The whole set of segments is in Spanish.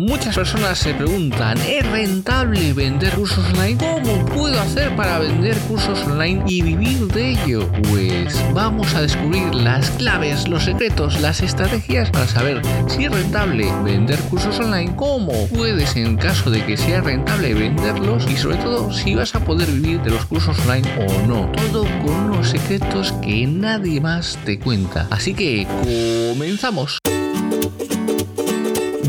Muchas personas se preguntan, ¿es rentable vender cursos online? ¿Cómo puedo hacer para vender cursos online y vivir de ello? Pues vamos a descubrir las claves, los secretos, las estrategias para saber si es rentable vender cursos online, cómo puedes en caso de que sea rentable venderlos y sobre todo si vas a poder vivir de los cursos online o no. Todo con unos secretos que nadie más te cuenta. Así que comenzamos.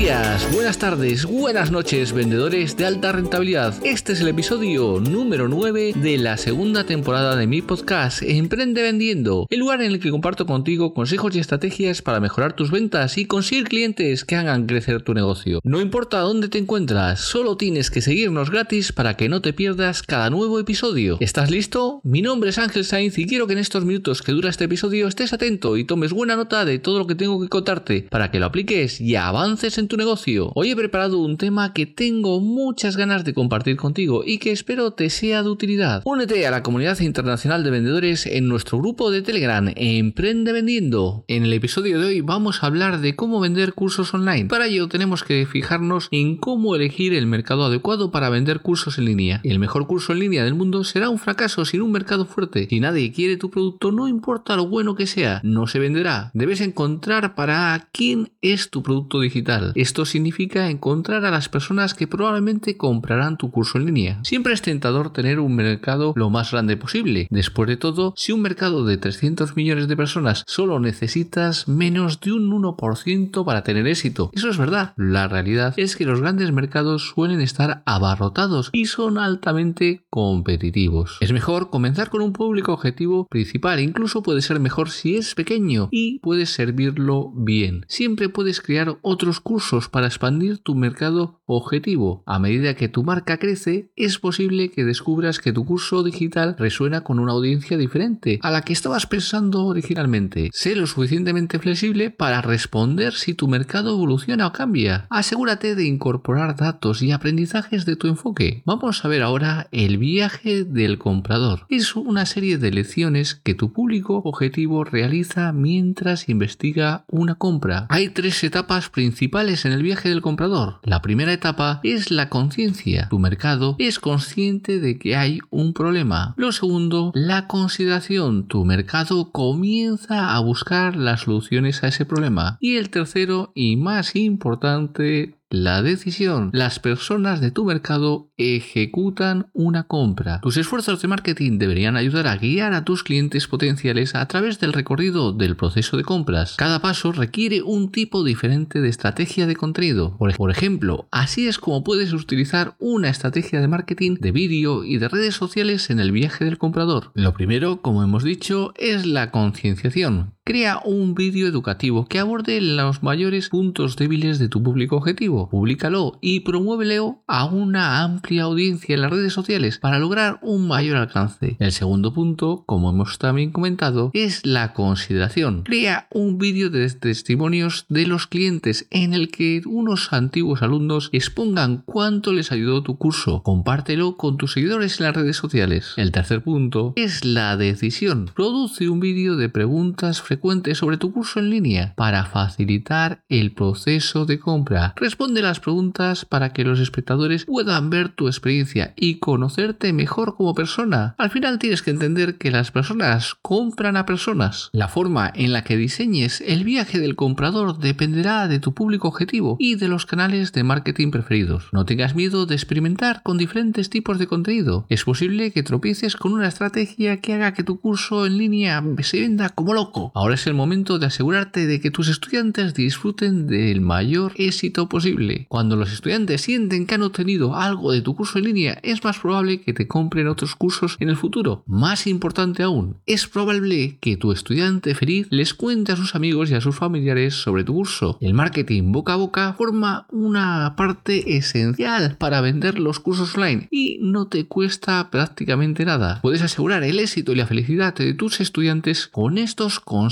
Buenas tardes, buenas noches, vendedores de alta rentabilidad. Este es el episodio número 9 de la segunda temporada de mi podcast Emprende Vendiendo, el lugar en el que comparto contigo consejos y estrategias para mejorar tus ventas y conseguir clientes que hagan crecer tu negocio. No importa dónde te encuentras, solo tienes que seguirnos gratis para que no te pierdas cada nuevo episodio. ¿Estás listo? Mi nombre es Ángel Sainz y quiero que en estos minutos que dura este episodio estés atento y tomes buena nota de todo lo que tengo que contarte para que lo apliques y avances en tu negocio. Hoy he preparado un tema que tengo muchas ganas de compartir contigo y que espero te sea de utilidad. Únete a la comunidad internacional de vendedores en nuestro grupo de Telegram Emprende Vendiendo. En el episodio de hoy vamos a hablar de cómo vender cursos online. Para ello tenemos que fijarnos en cómo elegir el mercado adecuado para vender cursos en línea. El mejor curso en línea del mundo será un fracaso sin un mercado fuerte. Si nadie quiere tu producto, no importa lo bueno que sea, no se venderá. Debes encontrar para quién es tu producto digital. Esto significa encontrar a las personas que probablemente comprarán tu curso en línea. Siempre es tentador tener un mercado lo más grande posible. Después de todo, si un mercado de 300 millones de personas solo necesitas menos de un 1% para tener éxito. Eso es verdad. La realidad es que los grandes mercados suelen estar abarrotados y son altamente competitivos. Es mejor comenzar con un público objetivo principal. Incluso puede ser mejor si es pequeño y puedes servirlo bien. Siempre puedes crear otros cursos para expandir tu mercado objetivo. A medida que tu marca crece, es posible que descubras que tu curso digital resuena con una audiencia diferente a la que estabas pensando originalmente. Sé lo suficientemente flexible para responder si tu mercado evoluciona o cambia. Asegúrate de incorporar datos y aprendizajes de tu enfoque. Vamos a ver ahora el viaje del comprador. Es una serie de lecciones que tu público objetivo realiza mientras investiga una compra. Hay tres etapas principales en el viaje del comprador. La primera etapa es la conciencia. Tu mercado es consciente de que hay un problema. Lo segundo, la consideración. Tu mercado comienza a buscar las soluciones a ese problema. Y el tercero y más importante, la decisión. Las personas de tu mercado ejecutan una compra. Tus esfuerzos de marketing deberían ayudar a guiar a tus clientes potenciales a través del recorrido del proceso de compras. Cada paso requiere un tipo diferente de estrategia de contenido. Por ejemplo, así es como puedes utilizar una estrategia de marketing de vídeo y de redes sociales en el viaje del comprador. Lo primero, como hemos dicho, es la concienciación. Crea un vídeo educativo que aborde los mayores puntos débiles de tu público objetivo. Públicalo y promuévelo a una amplia audiencia en las redes sociales para lograr un mayor alcance. El segundo punto, como hemos también comentado, es la consideración. Crea un vídeo de testimonios de los clientes en el que unos antiguos alumnos expongan cuánto les ayudó tu curso. Compártelo con tus seguidores en las redes sociales. El tercer punto es la decisión. Produce un vídeo de preguntas frecuentes sobre tu curso en línea para facilitar el proceso de compra. Responde las preguntas para que los espectadores puedan ver tu experiencia y conocerte mejor como persona. Al final tienes que entender que las personas compran a personas. La forma en la que diseñes el viaje del comprador dependerá de tu público objetivo y de los canales de marketing preferidos. No tengas miedo de experimentar con diferentes tipos de contenido. Es posible que tropieces con una estrategia que haga que tu curso en línea se venda como loco. Ahora es el momento de asegurarte de que tus estudiantes disfruten del mayor éxito posible. Cuando los estudiantes sienten que han obtenido algo de tu curso en línea, es más probable que te compren otros cursos en el futuro. Más importante aún, es probable que tu estudiante feliz les cuente a sus amigos y a sus familiares sobre tu curso. El marketing boca a boca forma una parte esencial para vender los cursos online y no te cuesta prácticamente nada. Puedes asegurar el éxito y la felicidad de tus estudiantes con estos consejos.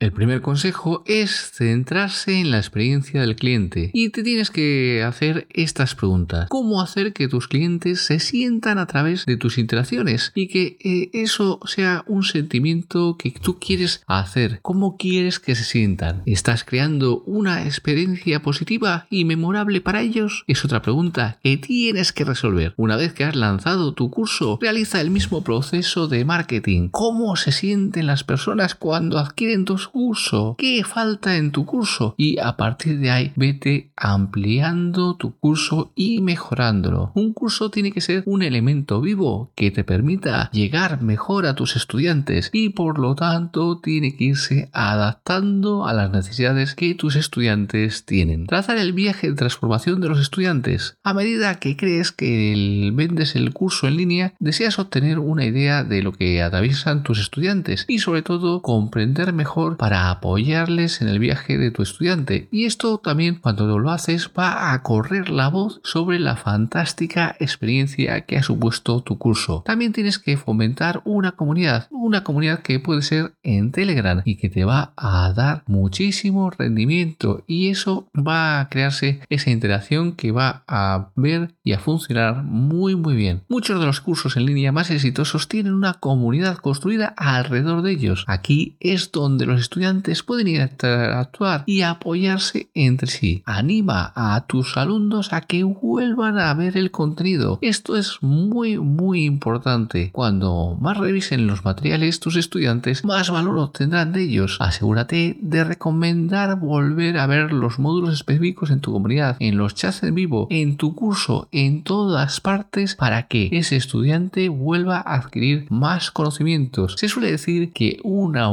El primer consejo es centrarse en la experiencia del cliente y te tienes que hacer estas preguntas. ¿Cómo hacer que tus clientes se sientan a través de tus interacciones y que eh, eso sea un sentimiento que tú quieres hacer? ¿Cómo quieres que se sientan? ¿Estás creando una experiencia positiva y memorable para ellos? Es otra pregunta que tienes que resolver. Una vez que has lanzado tu curso, realiza el mismo proceso de marketing. ¿Cómo se sienten las personas cuando adquieren tu curso? ¿Qué falta en tu curso? Y a partir de ahí, vete ampliando tu curso y mejorándolo. Un curso tiene que ser un elemento vivo que te permita llegar mejor a tus estudiantes y por lo tanto tiene que irse adaptando a las necesidades que tus estudiantes tienen. Trazar el viaje de transformación de los estudiantes. A medida que crees que vendes el curso en línea, deseas obtener una idea de lo que atraviesan tus estudiantes y sobre todo comprender mejor para apoyarles en el viaje de tu estudiante. Y esto también cuando lo haces va a correr la voz sobre la fantástica experiencia que ha supuesto tu curso. También tienes que fomentar una comunidad, una comunidad que puede ser en Telegram y que te va a dar muchísimo rendimiento y eso va a crearse esa interacción que va a ver y a funcionar muy muy bien. Muchos de los cursos en línea más exitosos tienen una comunidad construida alrededor de ellos. Aquí es donde los estudiantes pueden interactuar y apoyarse entre sí. Anima a tus alumnos a que vuelvan a ver el contenido. Esto es muy muy importante. Cuando más revisen los materiales tus estudiantes, más valor obtendrán de ellos. Asegúrate de recomendar volver a ver los módulos específicos en tu comunidad, en los chats en vivo, en tu curso, en todas partes para que ese estudiante vuelva a adquirir más conocimientos. Se suele decir que una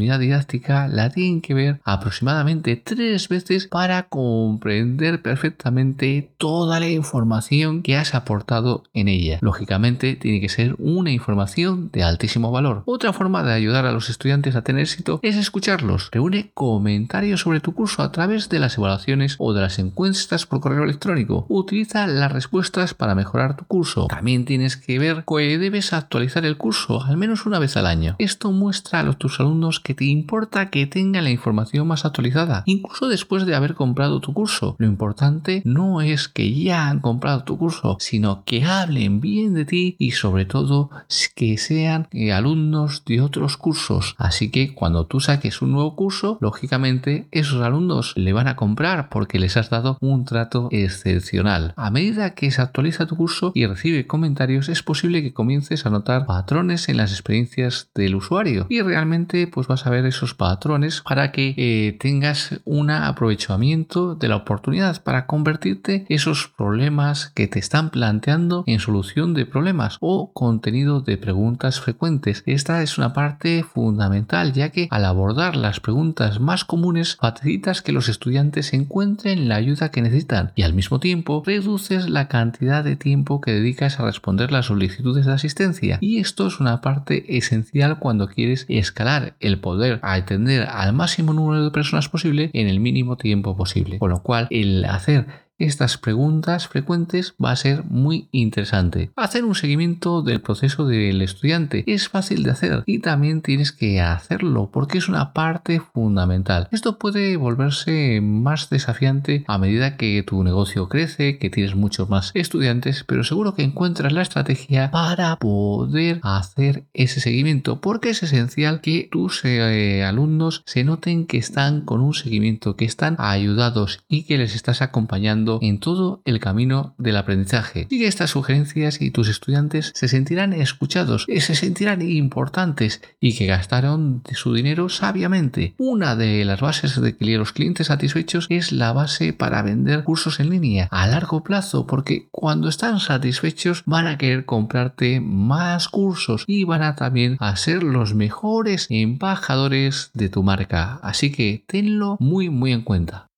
didáctica la tienen que ver aproximadamente tres veces para comprender perfectamente toda la información que has aportado en ella. Lógicamente tiene que ser una información de altísimo valor. Otra forma de ayudar a los estudiantes a tener éxito es escucharlos. Reúne comentarios sobre tu curso a través de las evaluaciones o de las encuestas por correo electrónico. Utiliza las respuestas para mejorar tu curso. También tienes que ver que debes actualizar el curso al menos una vez al año. Esto muestra a tus alumnos que te importa que tengan la información más actualizada, incluso después de haber comprado tu curso. Lo importante no es que ya han comprado tu curso, sino que hablen bien de ti y sobre todo que sean alumnos de otros cursos. Así que cuando tú saques un nuevo curso, lógicamente esos alumnos le van a comprar porque les has dado un trato excepcional. A medida que se actualiza tu curso y recibe comentarios, es posible que comiences a notar patrones en las experiencias del usuario y realmente pues vas a ver esos patrones para que eh, tengas un aprovechamiento de la oportunidad para convertirte esos problemas que te están planteando en solución de problemas o contenido de preguntas frecuentes. Esta es una parte fundamental ya que al abordar las preguntas más comunes facilitas que los estudiantes encuentren la ayuda que necesitan y al mismo tiempo reduces la cantidad de tiempo que dedicas a responder las solicitudes de asistencia y esto es una parte esencial cuando quieres escalar el poder atender al máximo número de personas posible en el mínimo tiempo posible. Con lo cual el hacer estas preguntas frecuentes va a ser muy interesante. Hacer un seguimiento del proceso del estudiante es fácil de hacer y también tienes que hacerlo porque es una parte fundamental. Esto puede volverse más desafiante a medida que tu negocio crece, que tienes muchos más estudiantes, pero seguro que encuentras la estrategia para poder hacer ese seguimiento porque es esencial que tus eh, alumnos se noten que están con un seguimiento, que están ayudados y que les estás acompañando en todo el camino del aprendizaje. Sigue estas sugerencias y tus estudiantes se sentirán escuchados, se sentirán importantes y que gastaron su dinero sabiamente. Una de las bases de que los clientes satisfechos es la base para vender cursos en línea a largo plazo porque cuando están satisfechos van a querer comprarte más cursos y van a también a ser los mejores embajadores de tu marca. Así que tenlo muy muy en cuenta.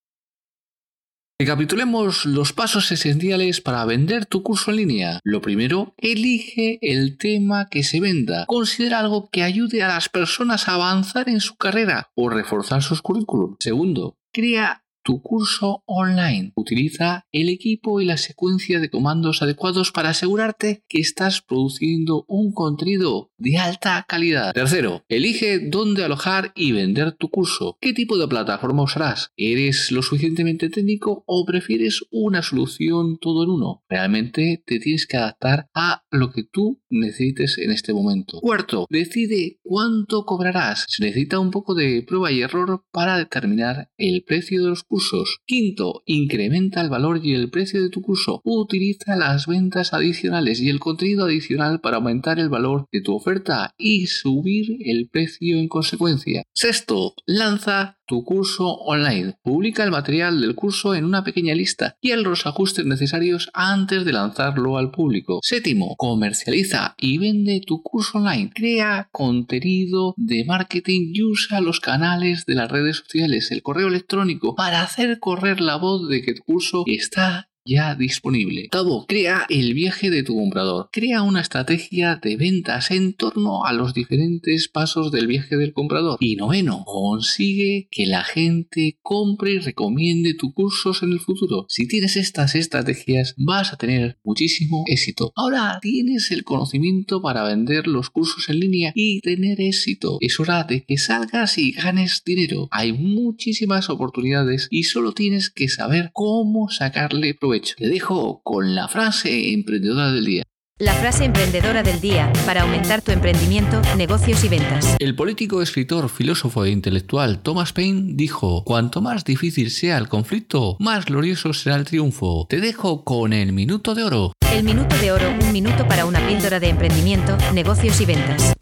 Recapitulemos los pasos esenciales para vender tu curso en línea. Lo primero, elige el tema que se venda. Considera algo que ayude a las personas a avanzar en su carrera o reforzar sus currículum. Segundo, crea tu curso online. Utiliza el equipo y la secuencia de comandos adecuados para asegurarte que estás produciendo un contenido de alta calidad. Tercero, elige dónde alojar y vender tu curso. ¿Qué tipo de plataforma usarás? ¿Eres lo suficientemente técnico o prefieres una solución todo en uno? Realmente te tienes que adaptar a lo que tú necesites en este momento. Cuarto, decide cuánto cobrarás. Se necesita un poco de prueba y error para determinar el precio de los cursos. Quinto, incrementa el valor y el precio de tu curso. Utiliza las ventas adicionales y el contenido adicional para aumentar el valor de tu oferta y subir el precio en consecuencia. Sexto, lanza tu curso online. Publica el material del curso en una pequeña lista y en los ajustes necesarios antes de lanzarlo al público. Séptimo, comercializa y vende tu curso online. Crea contenido de marketing y usa los canales de las redes sociales, el correo electrónico para hacer correr la voz de que tu curso está ya disponible. Octavo, crea el viaje de tu comprador. Crea una estrategia de ventas en torno a los diferentes pasos del viaje del comprador. Y noveno, consigue que la gente compre y recomiende tus cursos en el futuro. Si tienes estas estrategias, vas a tener muchísimo éxito. Ahora tienes el conocimiento para vender los cursos en línea y tener éxito. Es hora de que salgas y ganes dinero. Hay muchísimas oportunidades y solo tienes que saber cómo sacarle provecho te dejo con la frase emprendedora del día. La frase emprendedora del día para aumentar tu emprendimiento, negocios y ventas. El político, escritor, filósofo e intelectual Thomas Paine dijo, cuanto más difícil sea el conflicto, más glorioso será el triunfo. Te dejo con el minuto de oro. El minuto de oro, un minuto para una píldora de emprendimiento, negocios y ventas.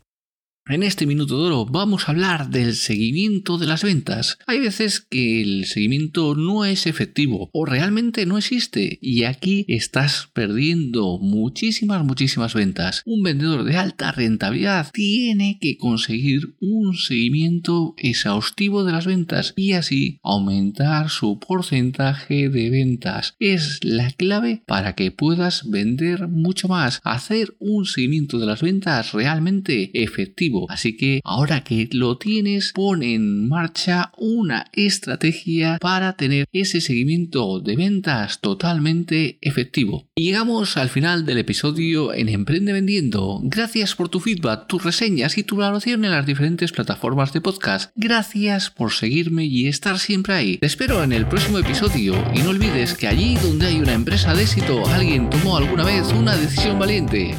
En este minuto de oro vamos a hablar del seguimiento de las ventas. Hay veces que el seguimiento no es efectivo o realmente no existe y aquí estás perdiendo muchísimas, muchísimas ventas. Un vendedor de alta rentabilidad tiene que conseguir un seguimiento exhaustivo de las ventas y así aumentar su porcentaje de ventas. Es la clave para que puedas vender mucho más. Hacer un seguimiento de las ventas realmente efectivo Así que ahora que lo tienes, pon en marcha una estrategia para tener ese seguimiento de ventas totalmente efectivo. Y llegamos al final del episodio en Emprende Vendiendo. Gracias por tu feedback, tus reseñas y tu valoración en las diferentes plataformas de podcast. Gracias por seguirme y estar siempre ahí. Te espero en el próximo episodio y no olvides que allí donde hay una empresa de éxito, alguien tomó alguna vez una decisión valiente.